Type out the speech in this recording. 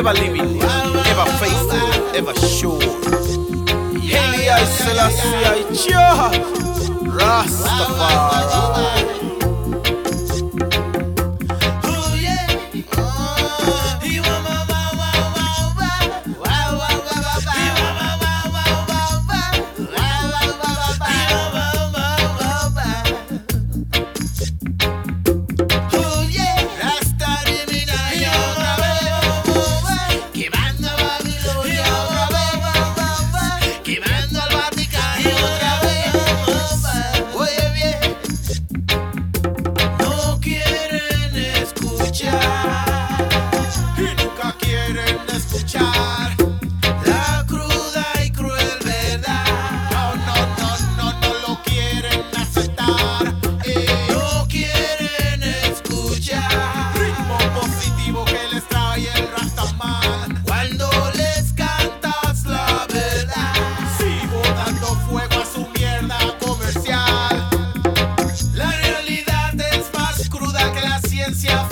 ever living, ever faithful, ever sure. Heli I Selassie I Rastafari. Yeah.